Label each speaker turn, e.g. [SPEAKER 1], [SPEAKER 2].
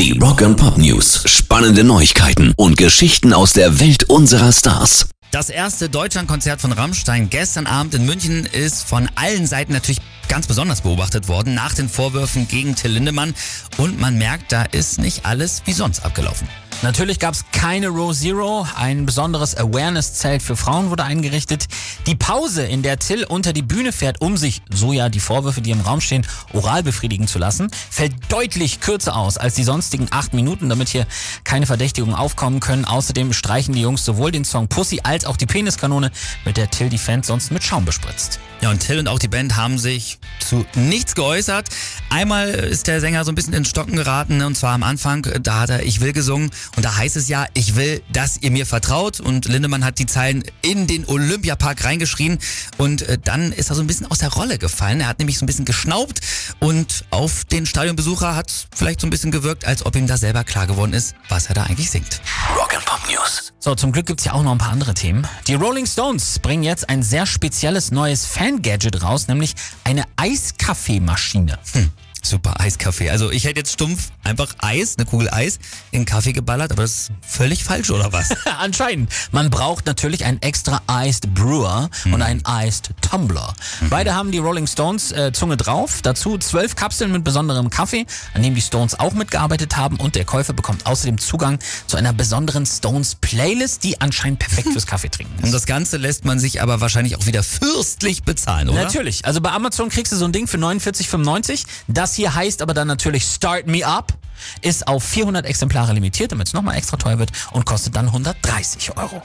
[SPEAKER 1] Die Rock and Pop News. Spannende Neuigkeiten und Geschichten aus der Welt unserer Stars.
[SPEAKER 2] Das erste Deutschlandkonzert von Rammstein gestern Abend in München ist von allen Seiten natürlich ganz besonders beobachtet worden nach den Vorwürfen gegen Till Lindemann. Und man merkt, da ist nicht alles wie sonst abgelaufen.
[SPEAKER 3] Natürlich gab es keine Row Zero. Ein besonderes Awareness-Zelt für Frauen wurde eingerichtet. Die Pause, in der Till unter die Bühne fährt, um sich, so ja die Vorwürfe, die im Raum stehen, oral befriedigen zu lassen, fällt deutlich kürzer aus als die sonstigen acht Minuten, damit hier keine Verdächtigungen aufkommen können. Außerdem streichen die Jungs sowohl den Song Pussy als auch die Peniskanone, mit der Till die Fans sonst mit Schaum bespritzt.
[SPEAKER 2] Ja, und Till und auch die Band haben sich zu nichts geäußert. Einmal ist der Sänger so ein bisschen ins Stocken geraten, ne, und zwar am Anfang, da hat er Ich will gesungen und da heißt es ja, ich will, dass ihr mir vertraut und Lindemann hat die Zeilen in den Olympiapark reingeschrien und äh, dann ist er so ein bisschen aus der Rolle gefallen. Er hat nämlich so ein bisschen geschnaubt und auf den Stadionbesucher hat vielleicht so ein bisschen gewirkt, als ob ihm da selber klar geworden ist, was er da eigentlich singt.
[SPEAKER 1] Rock and Pop News.
[SPEAKER 3] So, zum Glück gibt's ja auch noch ein paar andere Themen. Die Rolling Stones bringen jetzt ein sehr spezielles neues Fan-Gadget raus, nämlich eine Eiskaffeemaschine.
[SPEAKER 2] Hm. Super, Eiskaffee. Also ich hätte jetzt stumpf einfach Eis, eine Kugel Eis, in Kaffee geballert, aber das ist völlig falsch, oder was?
[SPEAKER 3] Anscheinend. Man braucht natürlich einen extra Iced Brewer mhm. und einen Iced Tumbler. Mhm. Beide haben die Rolling Stones äh, Zunge drauf. Dazu zwölf Kapseln mit besonderem Kaffee, an dem die Stones auch mitgearbeitet haben. Und der Käufer bekommt außerdem Zugang zu einer besonderen Stones Playlist, die anscheinend perfekt fürs Kaffee trinken ist.
[SPEAKER 2] Und das Ganze lässt man sich aber wahrscheinlich auch wieder fürstlich bezahlen, oder?
[SPEAKER 3] Natürlich. Also bei Amazon kriegst du so ein Ding für 49,95. Das das hier heißt aber dann natürlich Start Me Up, ist auf 400 Exemplare limitiert, damit es nochmal extra teuer wird und kostet dann 130 Euro.